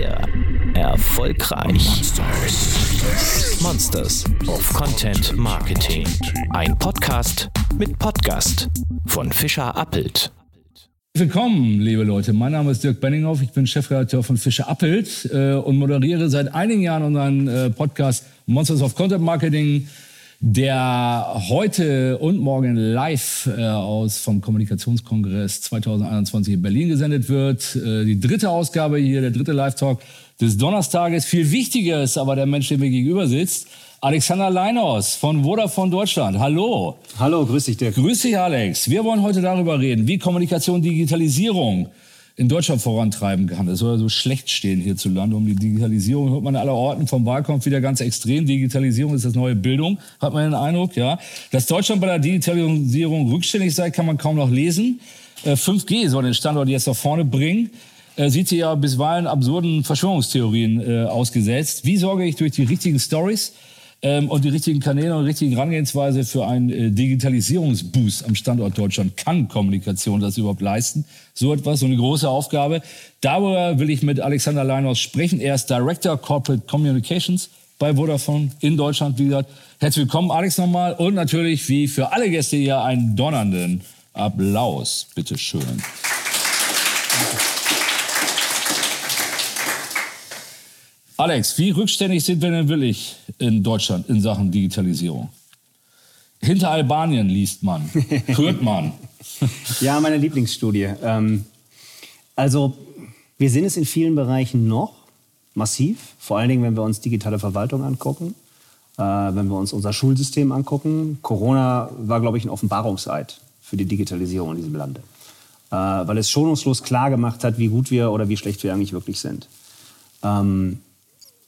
Sehr erfolgreich. Monsters of Content Marketing. Ein Podcast mit Podcast von Fischer Appelt. Willkommen, liebe Leute. Mein Name ist Dirk Benninghoff. Ich bin Chefredakteur von Fischer Appelt äh, und moderiere seit einigen Jahren unseren äh, Podcast Monsters of Content Marketing der heute und morgen live äh, aus vom Kommunikationskongress 2021 in Berlin gesendet wird. Äh, die dritte Ausgabe hier, der dritte Live-Talk des Donnerstages. Viel wichtiger ist aber der Mensch, der mir gegenüber sitzt. Alexander Leinhaus von Vodafone Deutschland. Hallo. Hallo, grüß dich, Dirk. Grüß dich, Alex. Wir wollen heute darüber reden, wie Kommunikation, Digitalisierung in Deutschland vorantreiben kann. Das soll ja so schlecht stehen hierzulande um die Digitalisierung. Hört man aller Orten vom Wahlkampf wieder ganz extrem. Digitalisierung ist das neue Bildung, hat man den Eindruck, ja. Dass Deutschland bei der Digitalisierung rückständig sei, kann man kaum noch lesen. 5G äh, soll den Standort jetzt nach vorne bringen. Äh, sieht sie ja bisweilen absurden Verschwörungstheorien äh, ausgesetzt. Wie sorge ich durch die richtigen Stories ähm, und die richtigen Kanäle und die richtige Herangehensweise für einen äh, Digitalisierungsboost am Standort Deutschland. Kann Kommunikation das überhaupt leisten? So etwas, so eine große Aufgabe. Darüber will ich mit Alexander Leinhaus sprechen. Er ist Director Corporate Communications bei Vodafone in Deutschland. Wie gesagt, herzlich willkommen, Alex, nochmal. Und natürlich, wie für alle Gäste hier, einen donnernden Applaus. Bitte schön. Alex, wie rückständig sind wir denn wirklich in Deutschland in Sachen Digitalisierung? Hinter Albanien liest man, hört man. ja, meine Lieblingsstudie. Ähm, also, wir sind es in vielen Bereichen noch massiv, vor allen Dingen, wenn wir uns digitale Verwaltung angucken, äh, wenn wir uns unser Schulsystem angucken. Corona war, glaube ich, ein Offenbarungseid für die Digitalisierung in diesem Lande, äh, weil es schonungslos klar gemacht hat, wie gut wir oder wie schlecht wir eigentlich wirklich sind. Ähm,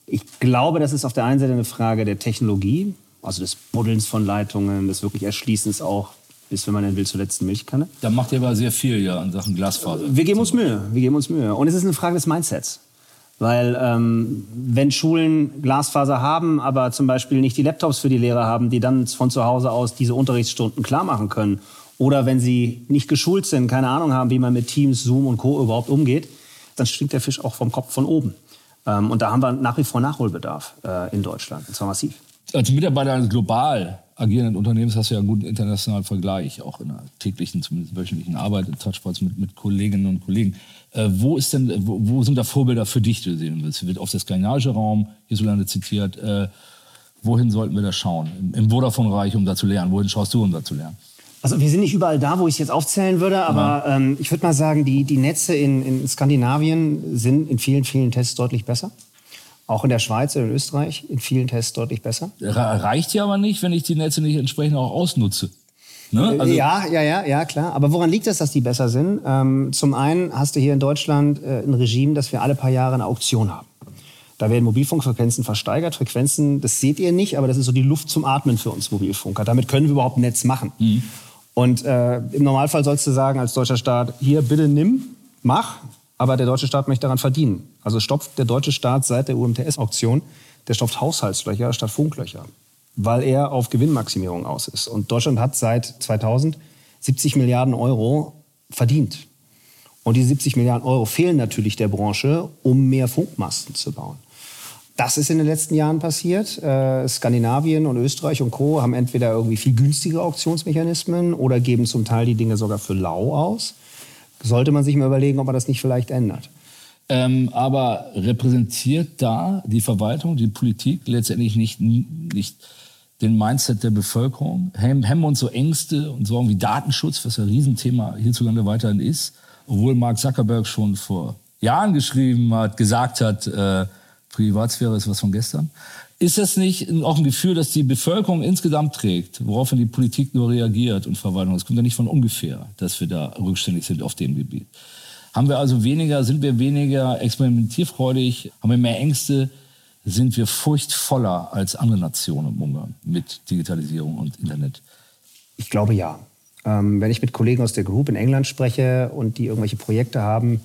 ich glaube, das ist auf der einen Seite eine Frage der Technologie, also des Buddelns von Leitungen, des wirklich Erschließens auch bis, wenn man denn will, zur letzten Milchkanne. Da macht ihr aber sehr viel ja in Sachen Glasfaser. Wir geben uns Mühe, wir geben uns Mühe. Und es ist eine Frage des Mindsets. Weil ähm, wenn Schulen Glasfaser haben, aber zum Beispiel nicht die Laptops für die Lehrer haben, die dann von zu Hause aus diese Unterrichtsstunden klar machen können, oder wenn sie nicht geschult sind, keine Ahnung haben, wie man mit Teams, Zoom und Co. überhaupt umgeht, dann stinkt der Fisch auch vom Kopf von oben. Ähm, und da haben wir nach wie vor Nachholbedarf äh, in Deutschland, und zwar massiv. Als Mitarbeiter eines global agierenden Unternehmens hast du ja einen guten internationalen Vergleich, auch in der täglichen, zumindest wöchentlichen Arbeit, in Touchpoints mit, mit Kolleginnen und Kollegen. Äh, wo, ist denn, wo, wo, sind da Vorbilder für dich, die du sehen willst? Wird auf der skandinavische Raum hierzulande zitiert. Äh, wohin sollten wir da schauen? Im, im Vodafone-Reich, um da zu lernen. Wohin schaust du, um da zu lernen? Also wir sind nicht überall da, wo ich es jetzt aufzählen würde, aber ähm, ich würde mal sagen, die, die Netze in, in Skandinavien sind in vielen, vielen Tests deutlich besser. Auch in der Schweiz und in Österreich in vielen Tests deutlich besser. Reicht ja aber nicht, wenn ich die Netze nicht entsprechend auch ausnutze. Ne? Also ja, ja, ja, ja, klar. Aber woran liegt es, dass die besser sind? Ähm, zum einen hast du hier in Deutschland äh, ein Regime, dass wir alle paar Jahre eine Auktion haben. Da werden Mobilfunkfrequenzen versteigert. Frequenzen, das seht ihr nicht, aber das ist so die Luft zum Atmen für uns Mobilfunker. Damit können wir überhaupt ein Netz machen. Mhm. Und äh, im Normalfall sollst du sagen als deutscher Staat, hier bitte nimm, mach, aber der deutsche Staat möchte daran verdienen. Also stopft der deutsche Staat seit der UMTS-Auktion, der stopft Haushaltslöcher statt Funklöcher, weil er auf Gewinnmaximierung aus ist. Und Deutschland hat seit 2000 70 Milliarden Euro verdient. Und diese 70 Milliarden Euro fehlen natürlich der Branche, um mehr Funkmasten zu bauen. Das ist in den letzten Jahren passiert. Äh, Skandinavien und Österreich und Co. haben entweder irgendwie viel günstigere Auktionsmechanismen oder geben zum Teil die Dinge sogar für lau aus. Sollte man sich mal überlegen, ob man das nicht vielleicht ändert. Ähm, aber repräsentiert da die Verwaltung, die Politik letztendlich nicht, nicht den Mindset der Bevölkerung? Hemmen uns so Ängste und Sorgen wie Datenschutz, was ein Riesenthema hierzulande weiterhin ist, obwohl Mark Zuckerberg schon vor Jahren geschrieben hat, gesagt hat, äh, Privatsphäre ist was von gestern. Ist das nicht auch ein Gefühl, das die Bevölkerung insgesamt trägt, woraufhin die Politik nur reagiert und Verwaltung? Das kommt ja nicht von ungefähr, dass wir da rückständig sind auf dem Gebiet. Haben wir also weniger, sind wir weniger experimentierfreudig, haben wir mehr Ängste, sind wir furchtvoller als andere Nationen im Umgang mit Digitalisierung und Internet? Ich glaube ja. Ähm, wenn ich mit Kollegen aus der Group in England spreche und die irgendwelche Projekte haben,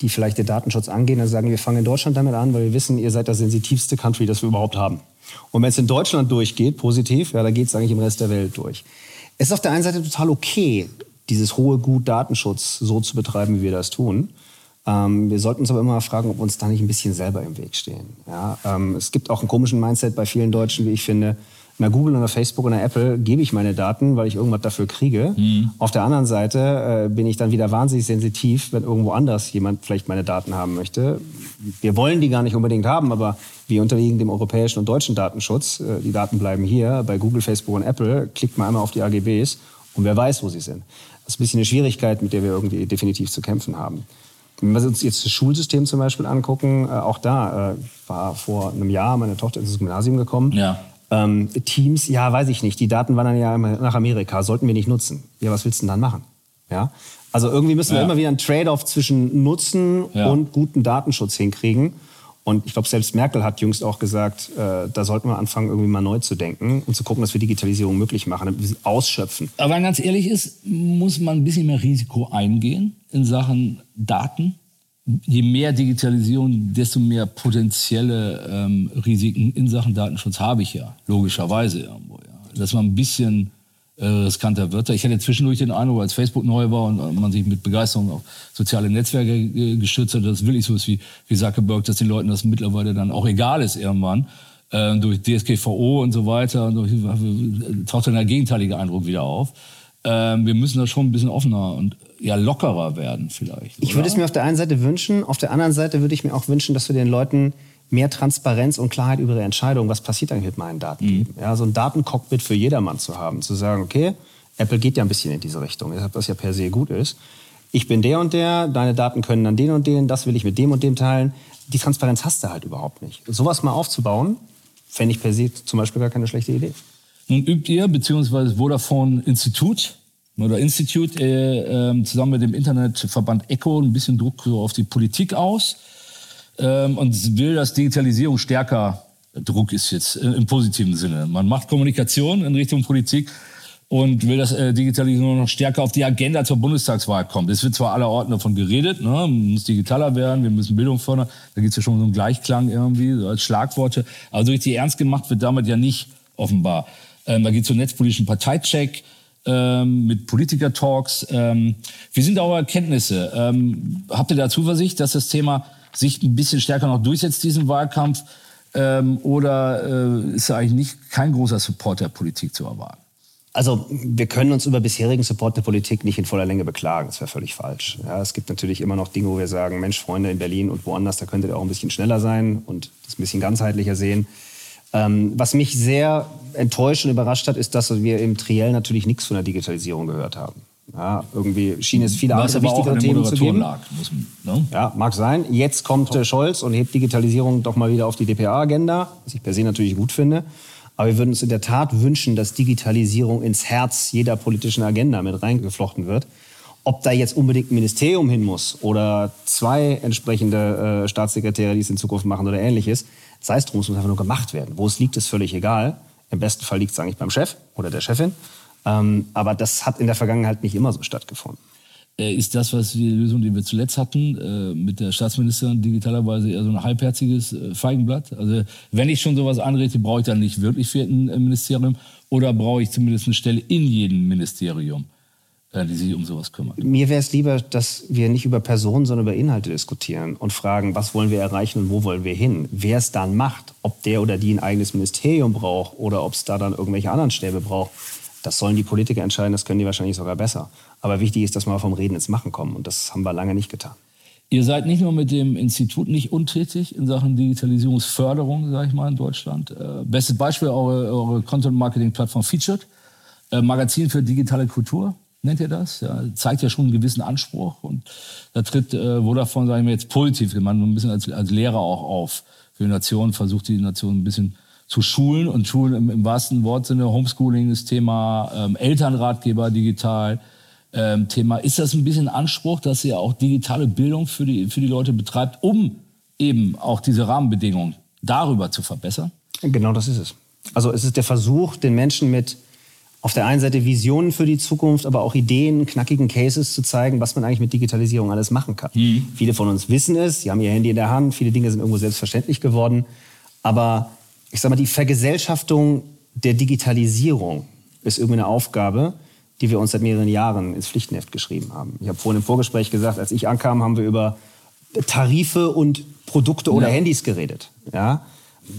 die vielleicht den Datenschutz angehen, dann sagen wir, fangen in Deutschland damit an, weil wir wissen, ihr seid das sensitivste Country, das wir überhaupt haben. Und wenn es in Deutschland durchgeht, positiv, ja, dann geht es eigentlich im Rest der Welt durch. Es ist auf der einen Seite total okay, dieses hohe Gut Datenschutz so zu betreiben, wie wir das tun. Ähm, wir sollten uns aber immer fragen, ob uns da nicht ein bisschen selber im Weg stehen. Ja, ähm, es gibt auch einen komischen Mindset bei vielen Deutschen, wie ich finde. Na Google oder Facebook oder Apple gebe ich meine Daten, weil ich irgendwas dafür kriege. Mhm. Auf der anderen Seite äh, bin ich dann wieder wahnsinnig sensitiv, wenn irgendwo anders jemand vielleicht meine Daten haben möchte. Wir wollen die gar nicht unbedingt haben, aber wir unterliegen dem europäischen und deutschen Datenschutz. Äh, die Daten bleiben hier. Bei Google, Facebook und Apple klickt man einmal auf die AGBs und wer weiß, wo sie sind. Das ist ein bisschen eine Schwierigkeit, mit der wir irgendwie definitiv zu kämpfen haben. Wenn wir uns jetzt das Schulsystem zum Beispiel angucken, äh, auch da äh, war vor einem Jahr meine Tochter ins Gymnasium gekommen. Ja. Ähm, Teams, ja, weiß ich nicht. Die Daten wandern ja nach Amerika, sollten wir nicht nutzen. Ja, was willst du denn dann machen? Ja. Also irgendwie müssen wir ja. immer wieder einen Trade-off zwischen Nutzen ja. und guten Datenschutz hinkriegen. Und ich glaube, selbst Merkel hat jüngst auch gesagt, äh, da sollten wir anfangen, irgendwie mal neu zu denken und zu gucken, dass wir Digitalisierung möglich machen, damit wir sie ausschöpfen. Aber wenn ganz ehrlich ist, muss man ein bisschen mehr Risiko eingehen in Sachen Daten je mehr Digitalisierung, desto mehr potenzielle ähm, Risiken in Sachen Datenschutz habe ich ja, logischerweise irgendwo. Ja. Dass man ein bisschen äh, riskanter wird. Ich hatte zwischendurch den Eindruck, als Facebook neu war und man sich mit Begeisterung auf soziale Netzwerke äh, gestützt hat, dass wirklich so ist wie, wie Zuckerberg, dass den Leuten das mittlerweile dann auch egal ist irgendwann. Äh, durch DSGVO und so weiter, durch, taucht dann der gegenteilige Eindruck wieder auf. Ähm, wir müssen da schon ein bisschen offener und ja lockerer werden vielleicht. Ich würde es mir auf der einen Seite wünschen, auf der anderen Seite würde ich mir auch wünschen, dass wir den Leuten mehr Transparenz und Klarheit über ihre Entscheidung, was passiert eigentlich mit meinen Daten, mhm. geben. Ja, so ein Datencockpit für jedermann zu haben, zu sagen, okay, Apple geht ja ein bisschen in diese Richtung, was ja per se gut ist. Ich bin der und der, deine Daten können dann den und den, das will ich mit dem und dem teilen. Die Transparenz hast du halt überhaupt nicht. Sowas mal aufzubauen, fände ich per se zum Beispiel gar keine schlechte Idee. Nun übt ihr, beziehungsweise Vodafone Institut, oder Institute äh, äh, zusammen mit dem Internetverband ECHO ein bisschen Druck so auf die Politik aus ähm, und will, dass Digitalisierung stärker, Druck ist jetzt äh, im positiven Sinne. Man macht Kommunikation in Richtung Politik und will, dass äh, Digitalisierung noch stärker auf die Agenda zur Bundestagswahl kommt. Es wird zwar aller Orten davon geredet, ne? man muss digitaler werden, wir müssen Bildung fördern, da gibt es ja schon so einen Gleichklang irgendwie, so als Schlagworte, aber so richtig ernst gemacht wird damit ja nicht offenbar. Ähm, da geht es um netzpolitischen Parteicheck, ähm, mit Politiker-Talks. Ähm, wie sind eure Erkenntnisse? Ähm, habt ihr da Zuversicht, dass das Thema sich ein bisschen stärker noch durchsetzt, diesen Wahlkampf? Ähm, oder äh, ist da eigentlich nicht kein großer Support der Politik zu erwarten? Also wir können uns über bisherigen Support der Politik nicht in voller Länge beklagen. Das wäre völlig falsch. Ja, es gibt natürlich immer noch Dinge, wo wir sagen, Mensch, Freunde in Berlin und woanders, da könntet ihr auch ein bisschen schneller sein und das ein bisschen ganzheitlicher sehen. Ähm, was mich sehr enttäuscht und überrascht hat, ist, dass wir im Triell natürlich nichts von der Digitalisierung gehört haben. Ja, irgendwie schien es viele andere wichtige Themen zu geben. Lag, muss, ne? Ja, mag sein. Jetzt kommt äh, Scholz und hebt Digitalisierung doch mal wieder auf die DPA-Agenda, was ich per se natürlich gut finde. Aber wir würden uns in der Tat wünschen, dass Digitalisierung ins Herz jeder politischen Agenda mit reingeflochten wird. Ob da jetzt unbedingt ein Ministerium hin muss oder zwei entsprechende äh, Staatssekretäre, die es in Zukunft machen oder ähnliches, sei es drum, es muss einfach nur gemacht werden. Wo es liegt, ist völlig egal. Im besten Fall liegt es eigentlich beim Chef oder der Chefin. Ähm, aber das hat in der Vergangenheit nicht immer so stattgefunden. Äh, ist das, was die Lösung, die wir zuletzt hatten, äh, mit der Staatsministerin digitalerweise eher so ein halbherziges äh, Feigenblatt? Also wenn ich schon sowas anrede, brauche ich dann nicht wirklich für ein Ministerium oder brauche ich zumindest eine Stelle in jedem Ministerium? Die sich um sowas kümmert. Mir wäre es lieber, dass wir nicht über Personen, sondern über Inhalte diskutieren und fragen, was wollen wir erreichen und wo wollen wir hin. Wer es dann macht, ob der oder die ein eigenes Ministerium braucht oder ob es da dann irgendwelche anderen Stäbe braucht, das sollen die Politiker entscheiden, das können die wahrscheinlich sogar besser. Aber wichtig ist, dass wir vom Reden ins Machen kommen und das haben wir lange nicht getan. Ihr seid nicht nur mit dem Institut nicht untätig in Sachen Digitalisierungsförderung, sage ich mal, in Deutschland. Äh, bestes Beispiel eure, eure Content-Marketing-Plattform Featured, äh, Magazin für digitale Kultur nennt ihr das? Ja, zeigt ja schon einen gewissen Anspruch. Und da tritt äh, Vodafone, sagen wir jetzt positiv gemeint, ein bisschen als, als Lehrer auch auf. Für die Nation versucht die Nation ein bisschen zu schulen und schulen im, im wahrsten Wortsinne. Homeschooling ist Thema, ähm, Elternratgeber digital. Ähm, Thema. Ist das ein bisschen Anspruch, dass ihr auch digitale Bildung für die, für die Leute betreibt, um eben auch diese Rahmenbedingungen darüber zu verbessern? Genau das ist es. Also es ist der Versuch, den Menschen mit auf der einen Seite Visionen für die Zukunft, aber auch Ideen, knackigen Cases zu zeigen, was man eigentlich mit Digitalisierung alles machen kann. Mhm. Viele von uns wissen es, sie haben ihr Handy in der Hand, viele Dinge sind irgendwo selbstverständlich geworden. Aber ich sage mal, die Vergesellschaftung der Digitalisierung ist irgendwie eine Aufgabe, die wir uns seit mehreren Jahren ins Pflichtenheft geschrieben haben. Ich habe vorhin im Vorgespräch gesagt, als ich ankam, haben wir über Tarife und Produkte oder Ja. Handys geredet. Ja?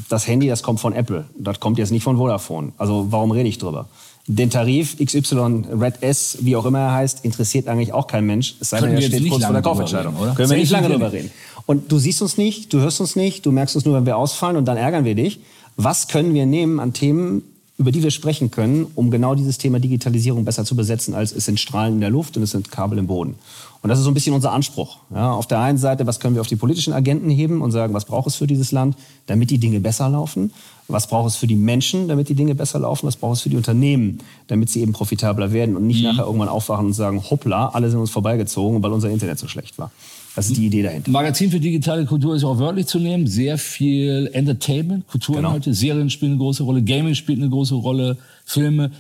Das Handy, das kommt von Apple. Das kommt jetzt nicht von Vodafone. Also warum rede ich drüber? Den Tarif XY Red S, wie auch immer er heißt, interessiert eigentlich auch kein Mensch. Es sei denn, er steht kurz vor der Kaufentscheidung. reden, oder? Können wir nicht lange drüber reden. Und du siehst uns nicht, du hörst uns nicht, du merkst uns nur, wenn wir ausfallen und dann ärgern wir dich. Was können wir nehmen an Themen, über die wir sprechen können, um genau dieses Thema Digitalisierung besser zu besetzen, als es sind Strahlen in der Luft und es sind Kabel im Boden. Und das ist so ein bisschen unser Anspruch. Ja, auf der einen Seite, was können wir auf die politischen Agenten heben und sagen, was braucht es für dieses Land, damit die Dinge besser laufen? Was braucht es für die Menschen, damit die Dinge besser laufen? Was braucht es für die Unternehmen, damit sie eben profitabler werden und nicht nachher irgendwann aufwachen und sagen, hoppla, alle sind uns vorbeigezogen, weil unser Internet so schlecht war. Das ist die Idee dahinter. Magazin für digitale Kultur ist auch wörtlich zu nehmen. Sehr viel Entertainment, Kulturinhalte, Serien spielen eine große Rolle, Gaming spielt eine große Rolle, Filme.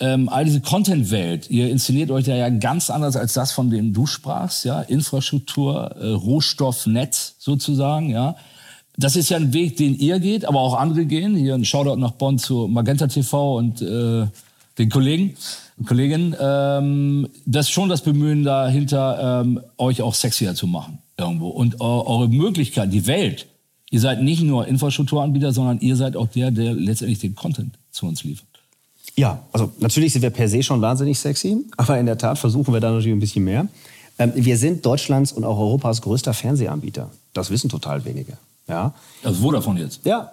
Ähm, all diese Content-Welt, ihr inszeniert euch da ja ganz anders als das, von dem du sprachst, ja, Infrastruktur, äh, Rohstoffnetz sozusagen, ja. Das ist ja ein Weg, den ihr geht, aber auch andere gehen. Hier ein Shoutout nach Bonn zu Magenta TV und äh, den Kollegen Kolleginnen. Ähm, das ist schon das Bemühen dahinter, ähm, euch auch sexier zu machen irgendwo. Und eu- eure Möglichkeit, die Welt. Ihr seid nicht nur Infrastrukturanbieter, sondern ihr seid auch der, der letztendlich den Content zu uns liefert. Ja, also natürlich sind wir per se schon wahnsinnig sexy, aber in der Tat versuchen wir da natürlich ein bisschen mehr. Ähm, wir sind Deutschlands und auch Europas größter Fernsehanbieter. Das wissen total wenige. Ja, Also wo davon jetzt? ja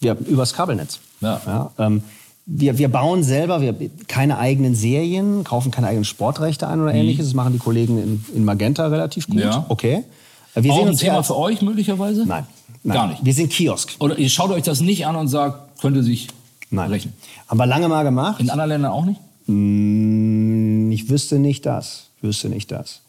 wir, übers Kabelnetz. Ja. ähm, wir, wir bauen selber wir, keine eigenen Serien, kaufen keine eigenen Sportrechte ein oder ähnliches. Das machen die Kollegen in, in Magenta relativ gut. Mhm. Ja. Okay. Äh, Wir auch sehen ein Thema für euch möglicherweise? Nein, nein. Gar nicht. Wir sind Kiosk. Oder ihr schaut euch das nicht an und sagt, könnte sich Nein. rechnen. Haben wir lange mal gemacht. In anderen Ländern auch nicht? Mm, Ich wüsste nicht das. Ich wüsste nicht das.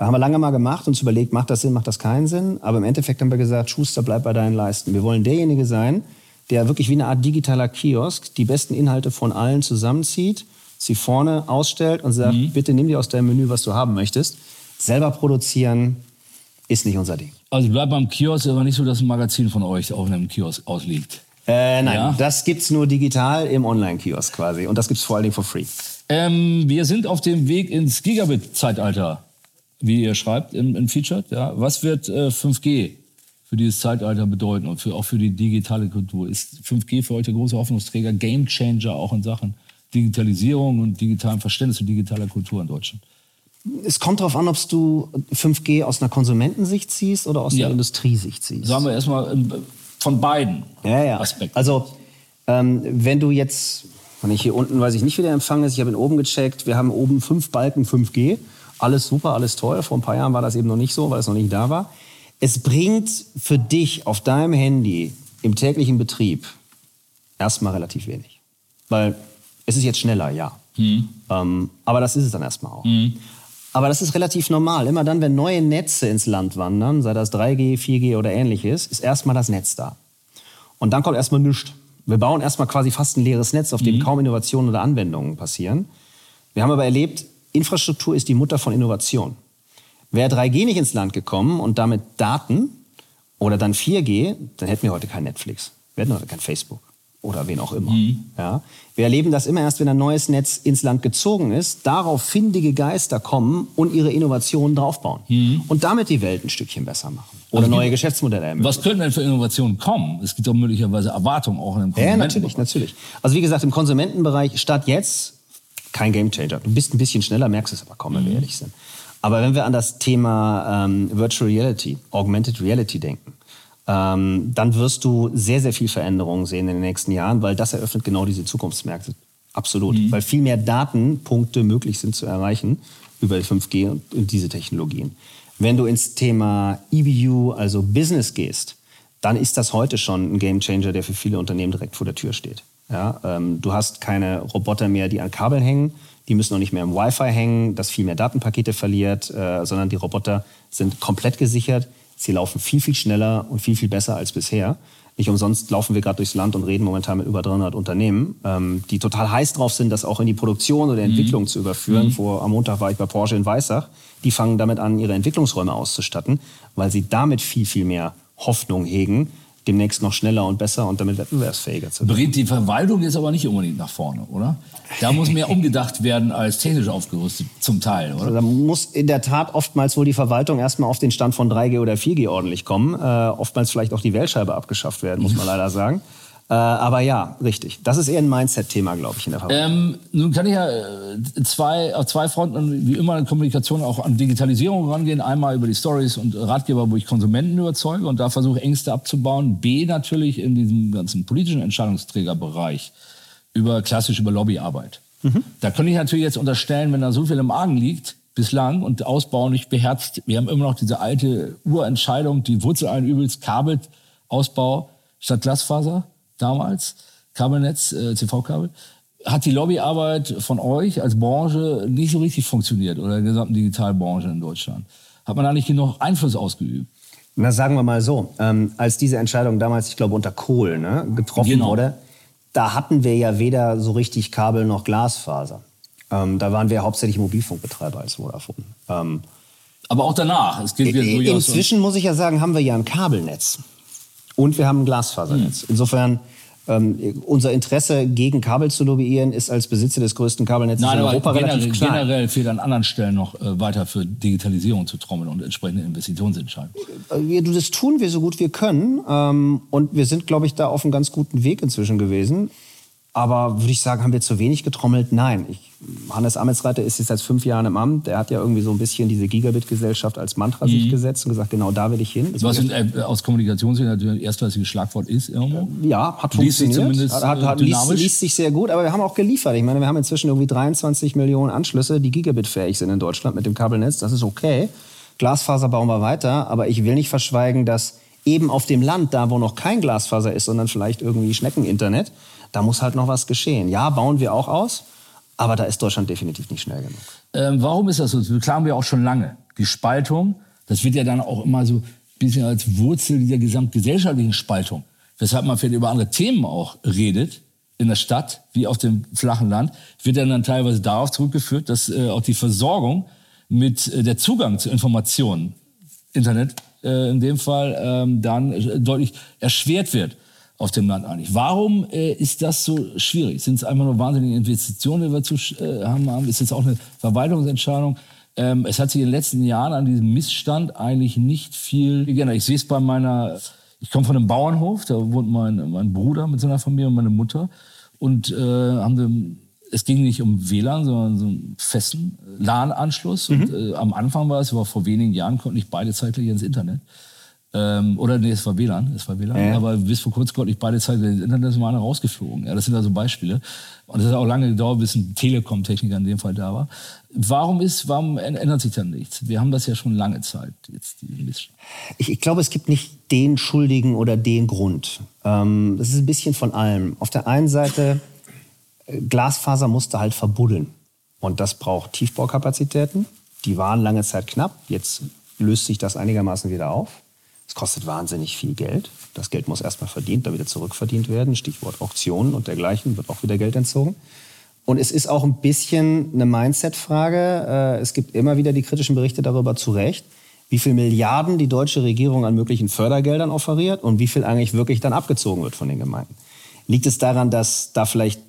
Haben wir lange mal gemacht, uns überlegt, macht das Sinn, macht das keinen Sinn. Aber im Endeffekt haben wir gesagt, Schuster, bleib bei deinen Leisten. Wir wollen derjenige sein, der wirklich wie eine Art digitaler Kiosk die besten Inhalte von allen zusammenzieht, sie vorne ausstellt und sagt, bitte nimm dir aus deinem Menü, was du haben möchtest. Selber produzieren ist nicht unser Ding. Also bleibt beim Kiosk, aber nicht so, dass ein Magazin von euch auf einem Kiosk ausliegt. Äh, nein, Ja. das gibt's nur digital im Online-Kiosk quasi. Und das gibt's vor allen Dingen for free. Ähm, wir sind auf dem Weg ins Gigabit-Zeitalter, wie ihr schreibt im, im Featured. Ja. Was wird äh, 5G für dieses Zeitalter bedeuten und für, auch für die digitale Kultur? Ist 5G für euch der große Hoffnungsträger, Gamechanger auch in Sachen Digitalisierung und digitalem Verständnis und digitaler Kultur in Deutschland? Es kommt darauf an, ob du 5G aus einer Konsumentensicht siehst oder aus Ja. einer Industriesicht siehst. Sagen wir erstmal ähm, von beiden ja, ja. Aspekten. Also, ähm, wenn du jetzt, wenn ich hier unten, weiß ich nicht, wie der Empfang ist, ich habe ihn oben gecheckt, wir haben oben fünf Balken 5G. Alles super, alles toll. Vor ein paar Jahren war das eben noch nicht so, weil es noch nicht da war. Es bringt für dich auf deinem Handy im täglichen Betrieb erstmal relativ wenig. Weil es ist jetzt schneller, ja. Ähm, aber das ist es dann erstmal auch. Aber das ist relativ normal. Immer dann, wenn neue Netze ins Land wandern, sei das 3G, 4G oder ähnliches, ist erstmal das Netz da. Und dann kommt erstmal nichts. Wir bauen erstmal quasi fast ein leeres Netz, auf dem kaum Innovationen oder Anwendungen passieren. Wir haben aber erlebt, Infrastruktur ist die Mutter von Innovation. Wäre 3G nicht ins Land gekommen und damit Daten oder dann 4G, dann hätten wir heute kein Netflix. Wir hätten heute kein Facebook oder wen auch immer. Ja? Wir erleben das immer erst, wenn ein neues Netz ins Land gezogen ist, darauf findige Geister kommen und ihre Innovationen draufbauen. Und damit die Welt ein Stückchen besser machen. Oder Also neue gibt- Geschäftsmodelle ermöglichen. Was könnten denn für Innovationen kommen? Es gibt doch möglicherweise Erwartungen auch in dem Ja, Konsumentenbereich. natürlich, natürlich. Also wie gesagt, im Konsumentenbereich statt jetzt kein Gamechanger. Du bist ein bisschen schneller, merkst es aber kaum, wenn wir ehrlich sind. Aber wenn wir an das Thema ähm, Virtual Reality, Augmented Reality denken, ähm, dann wirst du sehr, sehr viel Veränderungen sehen in den nächsten Jahren, weil das eröffnet genau diese Zukunftsmärkte. Absolut. Weil viel mehr Datenpunkte möglich sind zu erreichen über 5G und, und diese Technologien. Wenn du ins Thema EBU, also Business gehst, dann ist das heute schon ein Gamechanger, der für viele Unternehmen direkt vor der Tür steht. Ja, ähm, du hast keine Roboter mehr, die an Kabeln hängen, die müssen auch nicht mehr im Wi-Fi hängen, das viel mehr Datenpakete verliert, äh, sondern die Roboter sind komplett gesichert. Sie laufen viel, viel schneller und viel, viel besser als bisher. Nicht umsonst laufen wir gerade durchs Land und reden momentan mit über 300 Unternehmen, ähm, die total heiß drauf sind, das auch in die Produktion oder Entwicklung zu überführen. Vor, am Montag war ich bei Porsche in Weissach. Die fangen damit an, ihre Entwicklungsräume auszustatten, weil sie damit viel, viel mehr Hoffnung hegen, demnächst noch schneller und besser und damit wettbewerbsfähiger zu werden. Bringt die Verwaltung jetzt aber nicht unbedingt nach vorne, oder? Da muss mehr umgedacht werden als technisch aufgerüstet, zum Teil, oder? Also da muss in der Tat oftmals wohl die Verwaltung erstmal auf den Stand von 3G oder 4G ordentlich kommen. Äh, oftmals vielleicht auch die Wählscheibe abgeschafft werden, muss man leider sagen. Äh, aber ja, richtig. Das ist eher ein Mindset-Thema, glaube ich, in der. Ähm, nun kann ich ja äh, zwei, auf zwei Fronten, wie immer in Kommunikation, auch an Digitalisierung rangehen. Einmal über die Stories und Ratgeber, wo ich Konsumenten überzeuge und da versuche, Ängste abzubauen. B, natürlich in diesem ganzen politischen Entscheidungsträgerbereich über klassisch über Lobbyarbeit. Mhm. Da könnte ich natürlich jetzt unterstellen, wenn da so viel im Argen liegt, bislang und Ausbau nicht beherzt. Wir haben immer noch diese alte Urentscheidung, die Wurzel allen Übels, Kabelausbau statt Glasfaser damals, Kabelnetz, äh, CV-Kabel, hat die Lobbyarbeit von euch als Branche nicht so richtig funktioniert oder der gesamten Digitalbranche in Deutschland. Hat man da nicht genug Einfluss ausgeübt? Na, sagen wir mal so, ähm, als diese Entscheidung damals, ich glaube, unter Kohl ne, getroffen genau. wurde, da hatten wir ja weder so richtig Kabel noch Glasfaser. Ähm, da waren wir hauptsächlich Mobilfunkbetreiber als Vodafone. Ähm, aber auch danach. Es geht Inzwischen muss ich ja sagen, haben wir ja ein Kabelnetz. Und wir haben ein Glasfasernetz. Hm. Insofern ähm, unser Interesse gegen Kabel zu lobbyieren ist als Besitzer des größten Kabelnetzes Nein, in Europa generell, relativ klein. Generell fehlt an anderen Stellen noch äh, weiter für Digitalisierung zu trommeln und entsprechende Investitionsentscheidungen. Äh, das tun wir so gut wir können. Ähm, und wir sind, glaube ich, da auf einem ganz guten Weg inzwischen gewesen. Aber würde ich sagen, haben wir zu wenig getrommelt? Nein. Ich, Hannes Ametsreiter ist jetzt seit fünf Jahren im Amt. Der hat ja irgendwie so ein bisschen diese Gigabit-Gesellschaft als Mantra mhm. sich gesetzt und gesagt, genau da will ich hin. Was in, äh, aus Kommunikationssicht natürlich ein erstklassiges Schlagwort ist irgendwo. Ja, hat liest funktioniert. Sich zumindest, hat, hat, liest, liest, sich sehr gut, aber wir haben auch geliefert. Ich meine, wir haben inzwischen irgendwie 23 Millionen Anschlüsse, die Gigabit-fähig sind in Deutschland mit dem Kabelnetz. Das ist okay. Glasfaser bauen wir weiter, aber ich will nicht verschweigen, dass eben auf dem Land, da wo noch kein Glasfaser ist, sondern vielleicht irgendwie Schneckeninternet, da muss halt noch was geschehen. Ja, bauen wir auch aus, aber da ist Deutschland definitiv nicht schnell genug. Ähm, warum ist das so? Das beklagen wir auch schon lange. Die Spaltung, das wird ja dann auch immer so ein bisschen als Wurzel dieser gesamtgesellschaftlichen Spaltung, weshalb man vielleicht über andere Themen auch redet, in der Stadt wie auf dem flachen Land, wird dann, dann teilweise darauf zurückgeführt, dass äh, auch die Versorgung mit äh, der Zugang zu Informationen, Internet äh, in dem Fall, ähm, dann äh, deutlich erschwert wird auf dem Land eigentlich. Warum äh, ist das so schwierig? Sind es einfach nur wahnsinnige Investitionen, die wir zu äh, haben? Ist es auch eine Verwaltungsentscheidung? Ähm, es hat sich in den letzten Jahren an diesem Missstand eigentlich nicht viel geändert. Ich sehe es bei meiner, ich komme von einem Bauernhof, da wohnt mein, mein Bruder mit seiner Familie und meine Mutter. Und äh, haben wir, es ging nicht um WLAN, sondern so einen festen LAN-Anschluss. Mhm. Und äh, am Anfang war es, war vor wenigen Jahren, konnten nicht beide zeitgleich ins Internet. Ähm, oder nee, es war WLAN, es war WLAN. Ja. Aber bis vor kurzem konnte ich beide Zeiten das Internet mal rausgeflogen. Ja, das sind also Beispiele. Und es hat auch lange gedauert, bis ein Telekom-Techniker in dem Fall da war. Warum ist, warum ändert sich dann nichts? Wir haben das ja schon lange Zeit jetzt. Ich, ich glaube, es gibt nicht den Schuldigen oder den Grund. Ähm, das ist ein bisschen von allem. Auf der einen Seite äh, Glasfaser musste halt verbuddeln. Und das braucht Tiefbaukapazitäten. Die waren lange Zeit knapp. Jetzt löst sich das einigermaßen wieder auf. Es kostet wahnsinnig viel Geld. Das Geld muss erstmal verdient, dann wieder zurückverdient werden. Stichwort Auktionen und dergleichen, wird auch wieder Geld entzogen. Und es ist auch ein bisschen eine Mindset-Frage. Äh, es gibt immer wieder die kritischen Berichte darüber zu Recht, wie viel Milliarden die deutsche Regierung an möglichen Fördergeldern offeriert und wie viel eigentlich wirklich dann abgezogen wird von den Gemeinden. Liegt es daran, dass da vielleicht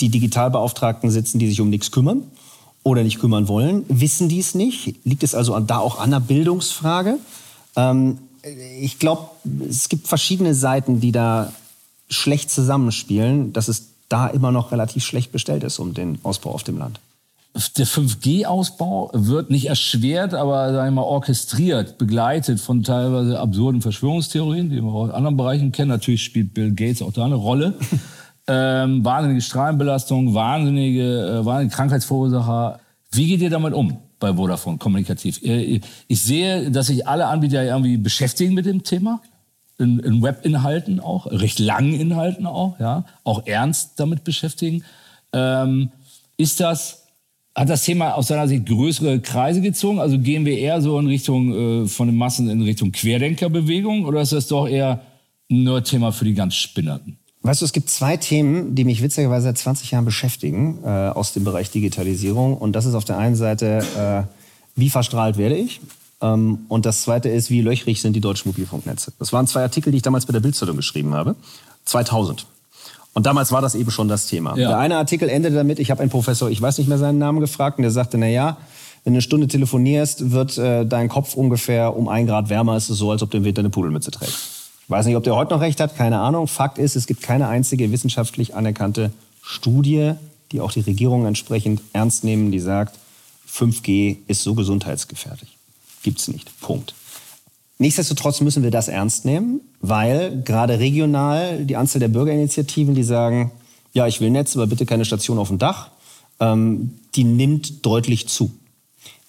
die Digitalbeauftragten sitzen, die sich um nichts kümmern oder nicht kümmern wollen? Wissen die es nicht? Liegt es also da auch an der Bildungsfrage? Ähm, ich glaube, es gibt verschiedene Seiten, die da schlecht zusammenspielen, dass es da immer noch relativ schlecht bestellt ist um den Ausbau auf dem Land. Der 5G-Ausbau wird nicht erschwert, aber sagen wir mal, orchestriert, begleitet von teilweise absurden Verschwörungstheorien, die wir auch in anderen Bereichen kennen. Natürlich spielt Bill Gates auch da eine Rolle. ähm, wahnsinnige Strahlenbelastung, wahnsinnige, äh, wahnsinnige Krankheitsverursacher. Wie geht ihr damit um? Bei Vodafone kommunikativ. Äh, ich sehe, dass sich alle Anbieter irgendwie beschäftigen mit dem Thema. In, in Webinhalten auch, recht langen Inhalten auch, ja, auch ernst damit beschäftigen. Ähm, ist das, hat das Thema aus seiner Sicht größere Kreise gezogen? Also gehen wir eher so in Richtung äh, von den Massen in Richtung Querdenkerbewegung oder ist das doch eher nur Thema für die ganz Spinnerten? Weißt du, es gibt zwei Themen, die mich witzigerweise seit 20 Jahren beschäftigen äh, aus dem Bereich Digitalisierung. Und das ist auf der einen Seite, äh, wie verstrahlt werde ich? Ähm, und das zweite ist, wie löchrig sind die deutschen Mobilfunknetze. Das waren zwei Artikel, die ich damals bei der Bildzeitung geschrieben habe. 2000. Und damals war das eben schon das Thema. Ja. Der eine Artikel endete damit, ich habe einen Professor, ich weiß nicht mehr seinen Namen gefragt, und der sagte, na ja, wenn du eine Stunde telefonierst, wird äh, dein Kopf ungefähr um ein Grad wärmer. Es ist so, als ob du im Winter eine Pudelmütze trägst. Ich weiß nicht, ob der heute noch recht hat, keine Ahnung. Fakt ist, es gibt keine einzige wissenschaftlich anerkannte Studie, die auch die Regierung entsprechend ernst nehmen, die sagt, 5G ist so gesundheitsgefährlich. Gibt's nicht. Punkt. Nichtsdestotrotz müssen wir das ernst nehmen, weil gerade regional die Anzahl der Bürgerinitiativen, die sagen, ja, ich will Netz, aber bitte keine Station auf dem Dach, ähm, die nimmt deutlich zu.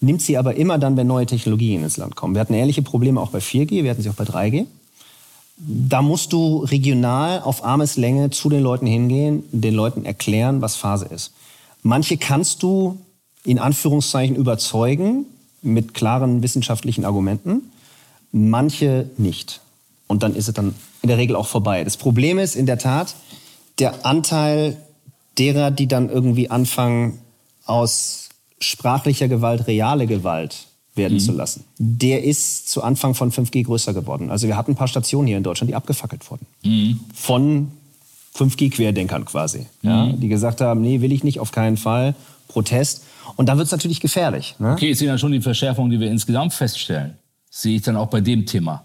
Nimmt sie aber immer dann, wenn neue Technologien ins Land kommen. Wir hatten ähnliche Probleme auch bei 4G, wir hatten sie auch bei 3G. Da musst du regional auf Armeslänge zu den Leuten hingehen, den Leuten erklären, was Phase ist. Manche kannst du in Anführungszeichen überzeugen mit klaren wissenschaftlichen Argumenten, manche nicht. Und dann ist es dann in der Regel auch vorbei. Das Problem ist in der Tat der Anteil derer, die dann irgendwie anfangen, aus sprachlicher Gewalt reale Gewalt werden mhm. zu lassen. Der ist zu Anfang von 5G größer geworden. Also wir hatten ein paar Stationen hier in Deutschland, die abgefackelt wurden. Mhm. Von 5G-Querdenkern quasi. Ja, die gesagt haben, nee, will ich nicht, auf keinen Fall. Protest. Und dann wird es natürlich gefährlich. Ne? Okay, jetzt sind ja schon die Verschärfungen, die wir insgesamt feststellen. Sehe ich dann auch bei dem Thema.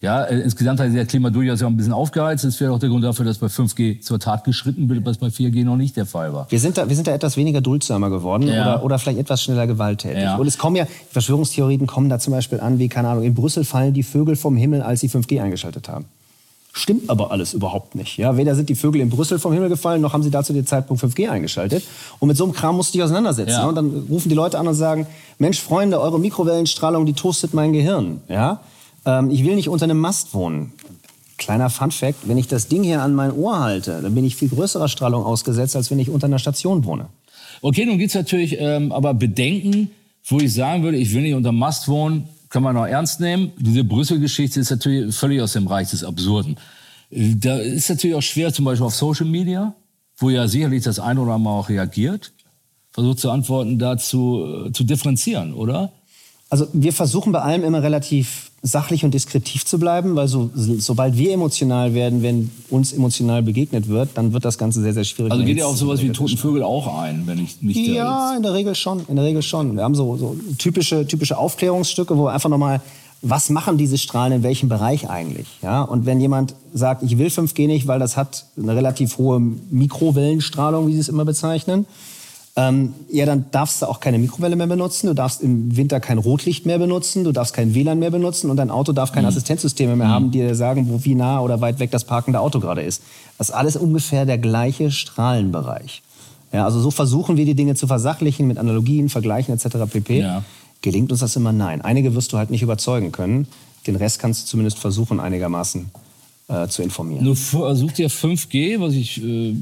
Ja, äh, insgesamt hat sich das Klima durchaus ja ein bisschen aufgeheizt. Das wäre auch der Grund dafür, dass bei 5G zur Tat geschritten wird, was bei 4G noch nicht der Fall war. Wir sind da, wir sind da etwas weniger duldsamer geworden ja. oder, oder vielleicht etwas schneller gewalttätig. Ja. Und es kommen ja, Verschwörungstheorien kommen da zum Beispiel an, wie, keine Ahnung, in Brüssel fallen die Vögel vom Himmel, als sie 5G eingeschaltet haben. Stimmt aber alles überhaupt nicht. Ja, weder sind die Vögel in Brüssel vom Himmel gefallen, noch haben sie da zu dem Zeitpunkt 5G eingeschaltet. Und mit so einem Kram musst du dich auseinandersetzen. Ja. Und dann rufen die Leute an und sagen, Mensch, Freunde, eure Mikrowellenstrahlung, die toastet mein Gehirn. Ja? Ähm, ich will nicht unter einem Mast wohnen. Kleiner Fun Fact, wenn ich das Ding hier an mein Ohr halte, dann bin ich viel größerer Strahlung ausgesetzt, als wenn ich unter einer Station wohne. Okay, nun gibt es natürlich ähm, aber Bedenken, wo ich sagen würde, ich will nicht unter Mast wohnen, kann man noch ernst nehmen. Diese Brüssel-Geschichte ist natürlich völlig aus dem Reich des Absurden. Da ist natürlich auch schwer, zum Beispiel auf Social Media, wo ja sicherlich das eine oder andere auch reagiert, versucht zu antworten, dazu äh, zu differenzieren, oder? Also wir versuchen bei allem immer relativ sachlich und diskretiv zu bleiben, weil so, sobald wir emotional werden, wenn uns emotional begegnet wird, dann wird das Ganze sehr, sehr schwierig. Also geht ja auch sowas wie toten Vögel auch ein, wenn ich nicht Ja, in der Regel schon, in der Regel schon. Wir haben so, so typische, typische Aufklärungsstücke, wo wir einfach nochmal was machen diese Strahlen in welchem Bereich eigentlich? Ja? Und wenn jemand sagt, ich will 5G nicht, weil das hat eine relativ hohe Mikrowellenstrahlung, wie sie es immer bezeichnen, ähm, ja, dann darfst du auch keine Mikrowelle mehr benutzen, du darfst im Winter kein Rotlicht mehr benutzen, du darfst kein WLAN mehr benutzen und dein Auto darf keine mhm. Assistenzsysteme mehr mhm. haben, die dir sagen, wo wie nah oder weit weg das parkende Auto gerade ist. Das ist alles ungefähr der gleiche Strahlenbereich. Ja, also so versuchen wir die Dinge zu versachlichen mit Analogien, Vergleichen etc. pp. Ja. Gelingt uns das immer? Nein. Einige wirst du halt nicht überzeugen können. Den Rest kannst du zumindest versuchen, einigermaßen äh, zu informieren. Du versuchst ja 5G, was ich äh,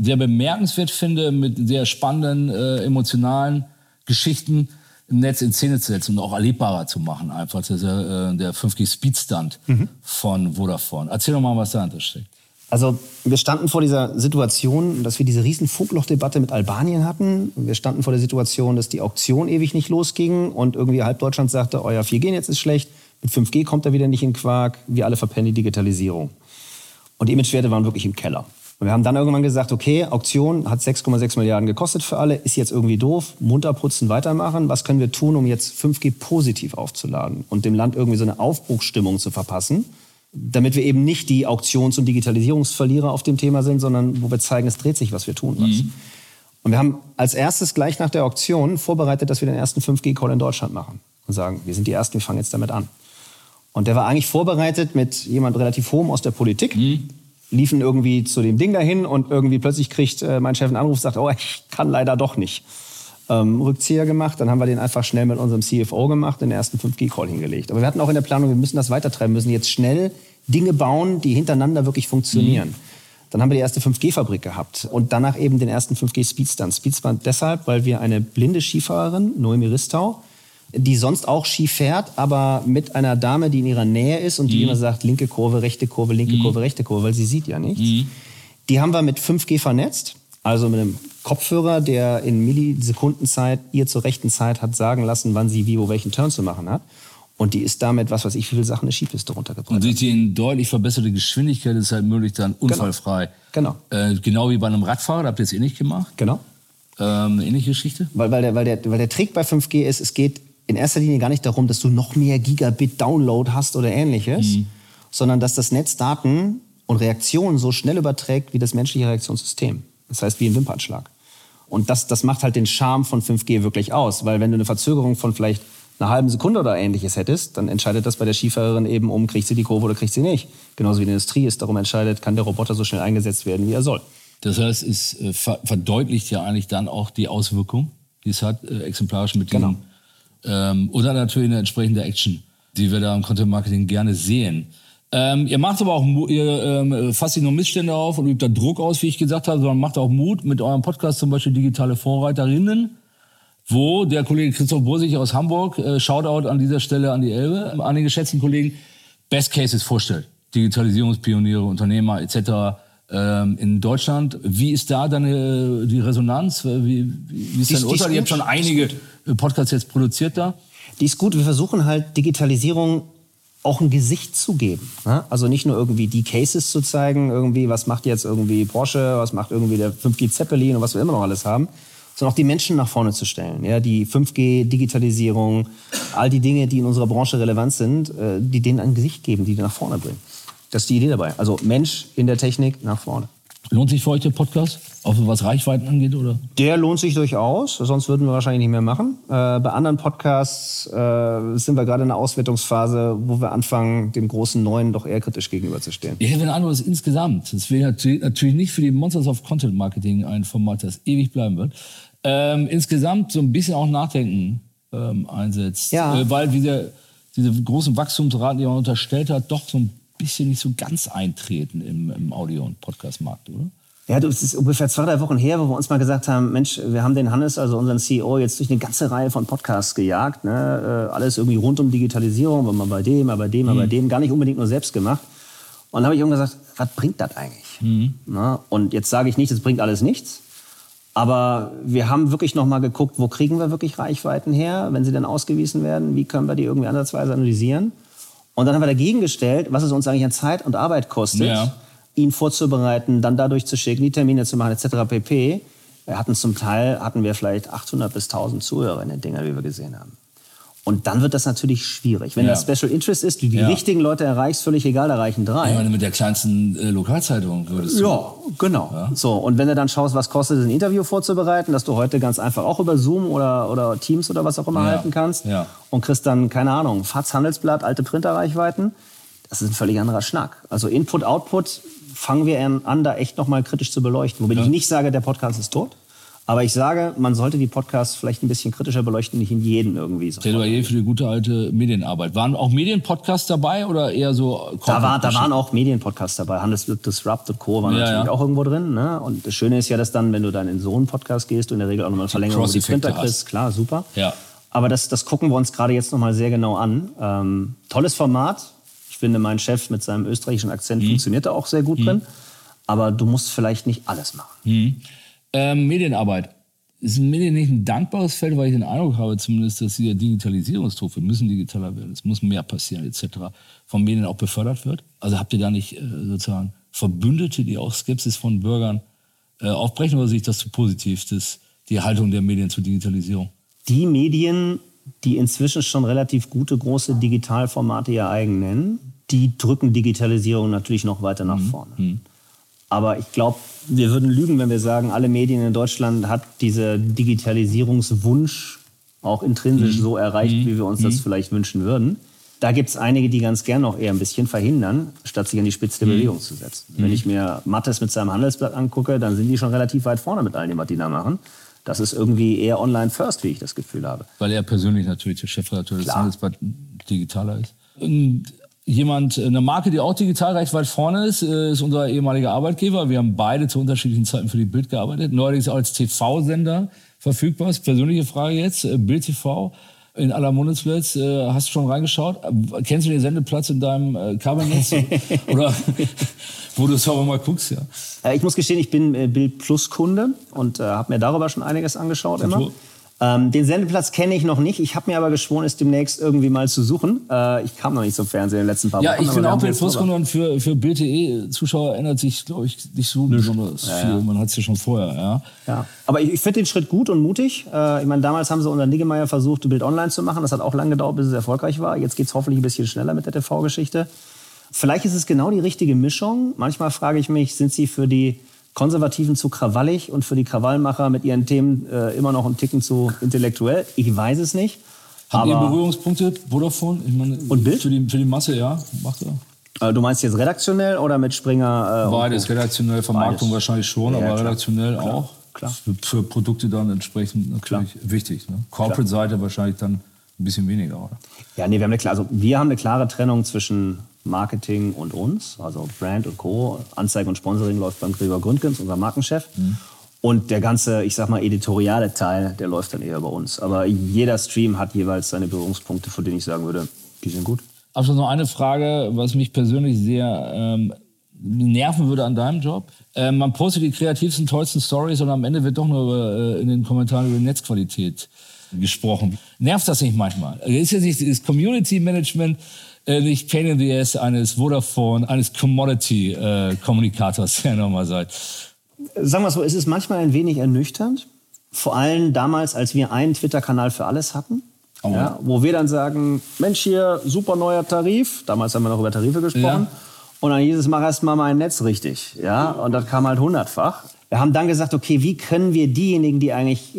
sehr bemerkenswert finde, mit sehr spannenden, äh, emotionalen Geschichten im Netz in Szene zu setzen und auch erlebbarer zu machen. Einfach der, äh, der 5G Speedstand mhm. von Vodafone. Erzähl doch mal, was dahinter steckt. Also wir standen vor dieser Situation, dass wir diese riesen Funklochdebatte mit Albanien hatten. Wir standen vor der Situation, dass die Auktion ewig nicht losging und irgendwie halb Deutschland sagte, euer 4G-Netz ist schlecht, mit 5G kommt er wieder nicht in Quark, wir alle verpennen die Digitalisierung. Und die Imagewerte waren wirklich im Keller. Und wir haben dann irgendwann gesagt, okay, Auktion hat 6,6 Milliarden gekostet für alle, ist jetzt irgendwie doof, munter putzen, weitermachen. Was können wir tun, um jetzt 5G positiv aufzuladen und dem Land irgendwie so eine Aufbruchsstimmung zu verpassen? damit wir eben nicht die Auktions- und Digitalisierungsverlierer auf dem Thema sind, sondern wo wir zeigen, es dreht sich was, wir tun was. Mhm. Und wir haben als erstes gleich nach der Auktion vorbereitet, dass wir den ersten 5G-Call in Deutschland machen und sagen, wir sind die Ersten, wir fangen jetzt damit an. Und der war eigentlich vorbereitet mit jemand relativ hohem aus der Politik, mhm liefen irgendwie zu dem Ding dahin und irgendwie plötzlich kriegt äh, mein Chef einen Anruf, sagt, oh, ich kann leider doch nicht. Ähm, Rückzieher gemacht, dann haben wir den einfach schnell mit unserem CFO gemacht, den ersten 5G-Call hingelegt. Aber wir hatten auch in der Planung, wir müssen das weitertreiben, müssen jetzt schnell Dinge bauen, die hintereinander wirklich funktionieren. Mhm. Dann haben wir die erste 5G-Fabrik gehabt und danach eben den ersten 5G-Speedstand. Speedstand deshalb, weil wir eine blinde Skifahrerin, Noemi Ristau, die sonst auch Ski fährt, aber mit einer Dame, die in ihrer Nähe ist und die mhm. immer sagt, linke Kurve, rechte Kurve, linke mhm. Kurve, rechte Kurve, weil sie sieht ja nichts. Mhm. Die haben wir mit 5G vernetzt, also mit einem Kopfhörer, der in Millisekundenzeit ihr zur rechten Zeit hat sagen lassen, wann sie wie, wo welchen Turn zu machen hat. Und die ist damit, was weiß ich, wie viele Sachen eine Skipiste runtergebracht. Und durch die deutlich verbesserte Geschwindigkeit ist halt möglich, dann unfallfrei. Genau. Äh, genau wie bei einem Radfahrer, da habt ihr es eh nicht gemacht. Genau. Ähm, eine ähnliche Geschichte. Weil, weil, der, weil, der, weil der Trick bei 5G ist, es geht in erster Linie gar nicht darum, dass du noch mehr Gigabit Download hast oder ähnliches, Mhm. sondern dass das Netz Daten und Reaktionen so schnell überträgt wie das menschliche Reaktionssystem. Das heißt, wie ein Wimpernschlag. Und das, das macht halt den Charme von 5G wirklich aus, weil wenn du eine Verzögerung von vielleicht einer halben Sekunde oder ähnliches hättest, dann entscheidet das bei der Skifahrerin eben um, kriegt sie die Kurve oder kriegt sie nicht. Genauso wie die Industrie es darum entscheidet, kann der Roboter so schnell eingesetzt werden, wie er soll. Das heißt, es äh, ver verdeutlicht ja eigentlich dann auch die Auswirkung, die es hat, äh, exemplarisch mit Genau. dem. Ähm, oder natürlich eine entsprechende Action, die wir da im Content Marketing gerne sehen. Ähm, ihr macht aber auch, ihr ähm, fasst nicht nur Missstände auf und übt da Druck aus, wie ich gesagt habe, sondern macht auch Mut mit eurem Podcast, zum Beispiel Digitale Vorreiterinnen, wo der Kollege Christoph Bursig aus Hamburg, äh, Shoutout an dieser Stelle an die Elbe, an den geschätzten Kollegen, Best Cases vorstellt. Digitalisierungspioniere, Unternehmer etc. Ähm, in Deutschland. Wie ist da deine die Resonanz? Wie, wie, ist ist- dein ist Urteil? Ihr habt schon einige äh, Podcasts jetzt produziert da. Die ist gut. Wir versuchen halt Digitalisierung auch ein Gesicht zu geben. ne? Also nicht nur irgendwie die Cases zu zeigen, irgendwie, was macht jetzt irgendwie Porsche, was macht irgendwie der 5G Zeppelin und was wir immer noch alles haben, sondern auch die Menschen nach vorne zu stellen. Ja, die 5G, Digitalisierung, all die Dinge, die in unserer Branche relevant sind, äh, die denen ein Gesicht geben, die die nach vorne bringen. Das ist die Idee dabei. Also Mensch in der Technik nach vorne. Lohnt sich für euch der Podcast? Auch was Reichweiten angeht, oder? Der lohnt sich durchaus, sonst würden wir wahrscheinlich nicht mehr machen. Äh, bei anderen Podcasts äh, sind wir gerade in einer Auswertungsphase, wo wir anfangen, dem großen Neuen doch eher kritisch gegenüberzustehen. Ich hätte den Eindruck, dass insgesamt, das wäre natürlich, natürlich nicht für die Monsters of Content Marketing ein Format, das ewig bleiben wird, ähm, insgesamt so ein bisschen auch Nachdenken ähm, einsetzt. Ja. Äh, weil diese, diese großen Wachstumsraten, die man unterstellt hat, doch so ein bisschen nicht so ganz eintreten im, im Audio- und Podcast-Markt, oder? Ja, du, es ist ungefähr zwei, drei Wochen her, wo wir uns mal gesagt haben, Mensch, wir haben den Hannes, also unseren CEO, jetzt durch eine ganze Reihe von Podcasts gejagt. Ne? Äh, alles irgendwie rund um Digitalisierung, mal bei dem, mal bei dem, mal bei dem, gar nicht unbedingt nur selbst gemacht. Und dann habe ich irgendwann gesagt, was bringt das eigentlich? Na, und jetzt sage ich nicht, es bringt alles nichts. Aber wir haben wirklich noch mal geguckt, wo kriegen wir wirklich Reichweiten her, wenn sie dann ausgewiesen werden, wie können wir die irgendwie ansatzweise analysieren. Und dann haben wir dagegen gestellt, was es uns eigentlich an Zeit und Arbeit kostet, Ja. Ihn vorzubereiten, dann dadurch zu schicken, die Termine zu machen, etc. pp. Wir hatten zum Teil, hatten wir vielleicht 800 bis 1000 Zuhörer in den Dingern, wie wir gesehen haben. Und dann wird das natürlich schwierig. Wenn Ja. das Special Interest ist, du die Ja. richtigen Leute erreichst, völlig egal, da reichen drei. Ich meine, mit der kleinsten äh, Lokalzeitung würdest du. Ja, genau. So, und wenn du dann schaust, was kostet es, ein Interview vorzubereiten, dass du heute ganz einfach auch über Zoom oder, oder Teams oder was auch immer Ja, halten kannst ja. und kriegst dann, keine Ahnung, FATS, Handelsblatt, alte Printerreichweiten, das ist ein völlig anderer Schnack. Also Input, Output fangen wir an, da echt nochmal kritisch zu beleuchten. Wobei ich nicht sage, der Podcast ist tot. Aber ich sage, man sollte die Podcasts vielleicht ein bisschen kritischer beleuchten, nicht in jeden irgendwie so. Plädoyer für die gute alte Medienarbeit. Waren auch Medienpodcasts dabei oder eher so? Da, war, da waren auch Medienpodcasts dabei. Handelsblatt Disrupt und Co. waren Ja, natürlich ja. auch irgendwo drin. Ne? Und das Schöne ist ja, dass dann, wenn du dann in so einen Podcast gehst, du in der Regel auch nochmal Verlängerung über die Printer kriegst. Klar, super. Ja. Aber das, das gucken wir uns gerade jetzt nochmal sehr genau an. Ähm, tolles Format. Ich finde, mein Chef mit seinem österreichischen Akzent Mhm. funktioniert da auch sehr gut drin. Aber du musst vielleicht nicht alles machen. Ähm, Medienarbeit. Ist Medien nicht ein dankbares Feld, weil ich den Eindruck habe, zumindest, dass dieser Digitalisierungsdruck, wir müssen digitaler werden, es muss mehr passieren, etc., von Medien auch befördert wird? Also habt ihr da nicht äh, sozusagen Verbündete, die auch Skepsis von Bürgern äh, aufbrechen oder sehe ich das zu positiv, das, die Haltung der Medien zur Digitalisierung? die Medien, die inzwischen schon relativ gute große Digitalformate ihr eigen nennen, die drücken Digitalisierung natürlich noch weiter nach vorne. Aber ich glaube, wir würden lügen, wenn wir sagen, alle Medien in Deutschland hat dieser Digitalisierungswunsch auch intrinsisch so erreicht, wie wir uns das vielleicht wünschen würden. Da gibt es einige, die ganz gern noch eher ein bisschen verhindern, statt sich an die Spitze der Bewegung zu setzen. Wenn ich mir Mattes mit seinem Handelsblatt angucke, dann sind die schon relativ weit vorne mit all dem, was die da machen. Das ist irgendwie eher online first, wie ich das Gefühl habe. Weil er persönlich natürlich der Chefredakteur des. Handelsblatt digitaler ist. Und jemand, eine Marke, die auch digital recht weit vorne ist, äh, ist unser ehemaliger Arbeitgeber. Wir haben beide zu unterschiedlichen Zeiten für die Bild gearbeitet. Neuerdings auch als TV-Sender verfügbar. Ist persönliche Frage jetzt. äh, Bild TV in aller Munde zuletzt. Äh, Hast du schon reingeschaut? Kennst du den Sendeplatz in deinem Kabelnetz? Oder wo du es aber mal guckst, ja. Äh, Ich muss gestehen, ich bin äh, Bild Plus Kunde und äh, habe mir darüber schon einiges angeschaut immer. Ähm, den Sendeplatz kenne ich noch nicht. Ich habe mir aber geschworen, es demnächst irgendwie mal zu suchen. Äh, ich kam noch nicht zum Fernsehen in den letzten paar Ja, Wochen. ich aber finde wir auch jetzt Fußball drüber. und für, für BTE-Zuschauer ändert sich, glaube ich, nicht so besonders viel. Man hat es ja schon vorher, ja. Ja. Aber ich, ich finde den Schritt gut und mutig. Äh, ich meine, damals haben sie unter Niggemeier versucht, Bild online zu machen. Das hat auch lange gedauert, bis es erfolgreich war. Jetzt geht es hoffentlich ein bisschen schneller mit der TV-Geschichte. Vielleicht ist es genau die richtige Mischung. Manchmal frage ich mich, sind sie für die Konservativen zu krawallig und für die Krawallmacher mit ihren Themen äh, immer noch ein Ticken zu intellektuell? Ich weiß es nicht. Haben ihr Berührungspunkte, Vodafone? Ich meine, Und Bild? Für die, für die Masse, ja, macht er. äh, du meinst jetzt redaktionell oder mit Springer? Äh, Beides, redaktionell, Vermarktung Beides. wahrscheinlich schon, Ja, aber klar. redaktionell Klar, auch. klar. Für, für Produkte dann entsprechend natürlich wichtig. Ne? Corporate-Seite wahrscheinlich dann ein bisschen weniger, oder? Ja, nee, wir haben eine, klar- also wir haben eine klare Trennung zwischen Marketing und uns, also Brand und Co. Anzeige und Sponsoring läuft beim Gregor Gründgens, unser Markenchef. Und der ganze, ich sag mal, editoriale Teil, der läuft dann eher bei uns. Aber jeder Stream hat jeweils seine Berührungspunkte, von denen ich sagen würde, die sind gut. Abschluss noch eine Frage, was mich persönlich sehr ähm, nerven würde an deinem Job. Ähm, man postet die kreativsten, tollsten Stories und am Ende wird doch nur äh, in den Kommentaren über die Netzqualität gesprochen. Nervt das nicht manchmal? Ist jetzt nicht das Community Management äh, nicht Pain in the Ass eines Vodafone, eines Commodity-Kommunikators, der nochmal seid? Sagen wir es so, es ist manchmal ein wenig ernüchternd. Vor allem damals, als wir einen Twitter-Kanal für alles hatten. Oh. Ja, wo wir dann sagen, Mensch, hier, super neuer Tarif. Damals haben wir noch über Tarife gesprochen. Ja. Und dann hieß es, mach erst mal mein Netz richtig. Ja, und das kam halt hundertfach. Wir haben dann gesagt, okay, wie können wir diejenigen, die eigentlich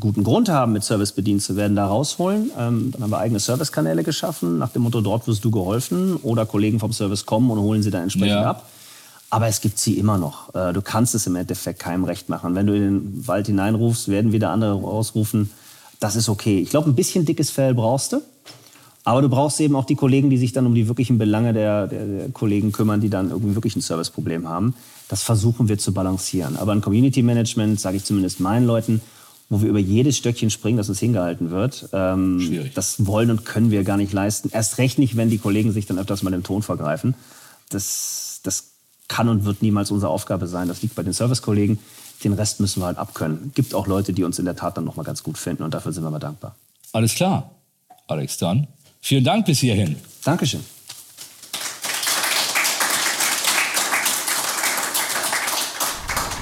guten Grund haben, mit Service bedient zu werden, da rausholen? Ähm, dann haben wir eigene Servicekanäle geschaffen, nach dem Motto, dort wirst du geholfen. Oder Kollegen vom Service kommen und holen sie dann entsprechend Ja. ab. Aber es gibt sie immer noch. Äh, Du kannst es im Endeffekt keinem recht machen. Wenn du in den Wald hineinrufst, werden wieder andere rausrufen. Das ist okay. Ich glaube, ein bisschen dickes Fell brauchst du. Aber du brauchst eben auch die Kollegen, die sich dann um die wirklichen Belange der, der, der Kollegen kümmern, die dann irgendwie wirklich ein Serviceproblem haben. Das versuchen wir zu balancieren. Aber ein Community Management, sage ich zumindest meinen Leuten, wo wir über jedes Stöckchen springen, dass es hingehalten wird, ähm, Schwierig. das wollen und können wir gar nicht leisten. Erst recht nicht, wenn die Kollegen sich dann öfters mal im Ton vergreifen. Das, das kann und wird niemals unsere Aufgabe sein. Das liegt bei den Servicekollegen. Den Rest müssen wir halt abkönnen. Gibt auch Leute, die uns in der Tat dann noch mal ganz gut finden und dafür sind wir mal dankbar. Alles klar. Alex, dann vielen Dank bis hierhin. Dankeschön.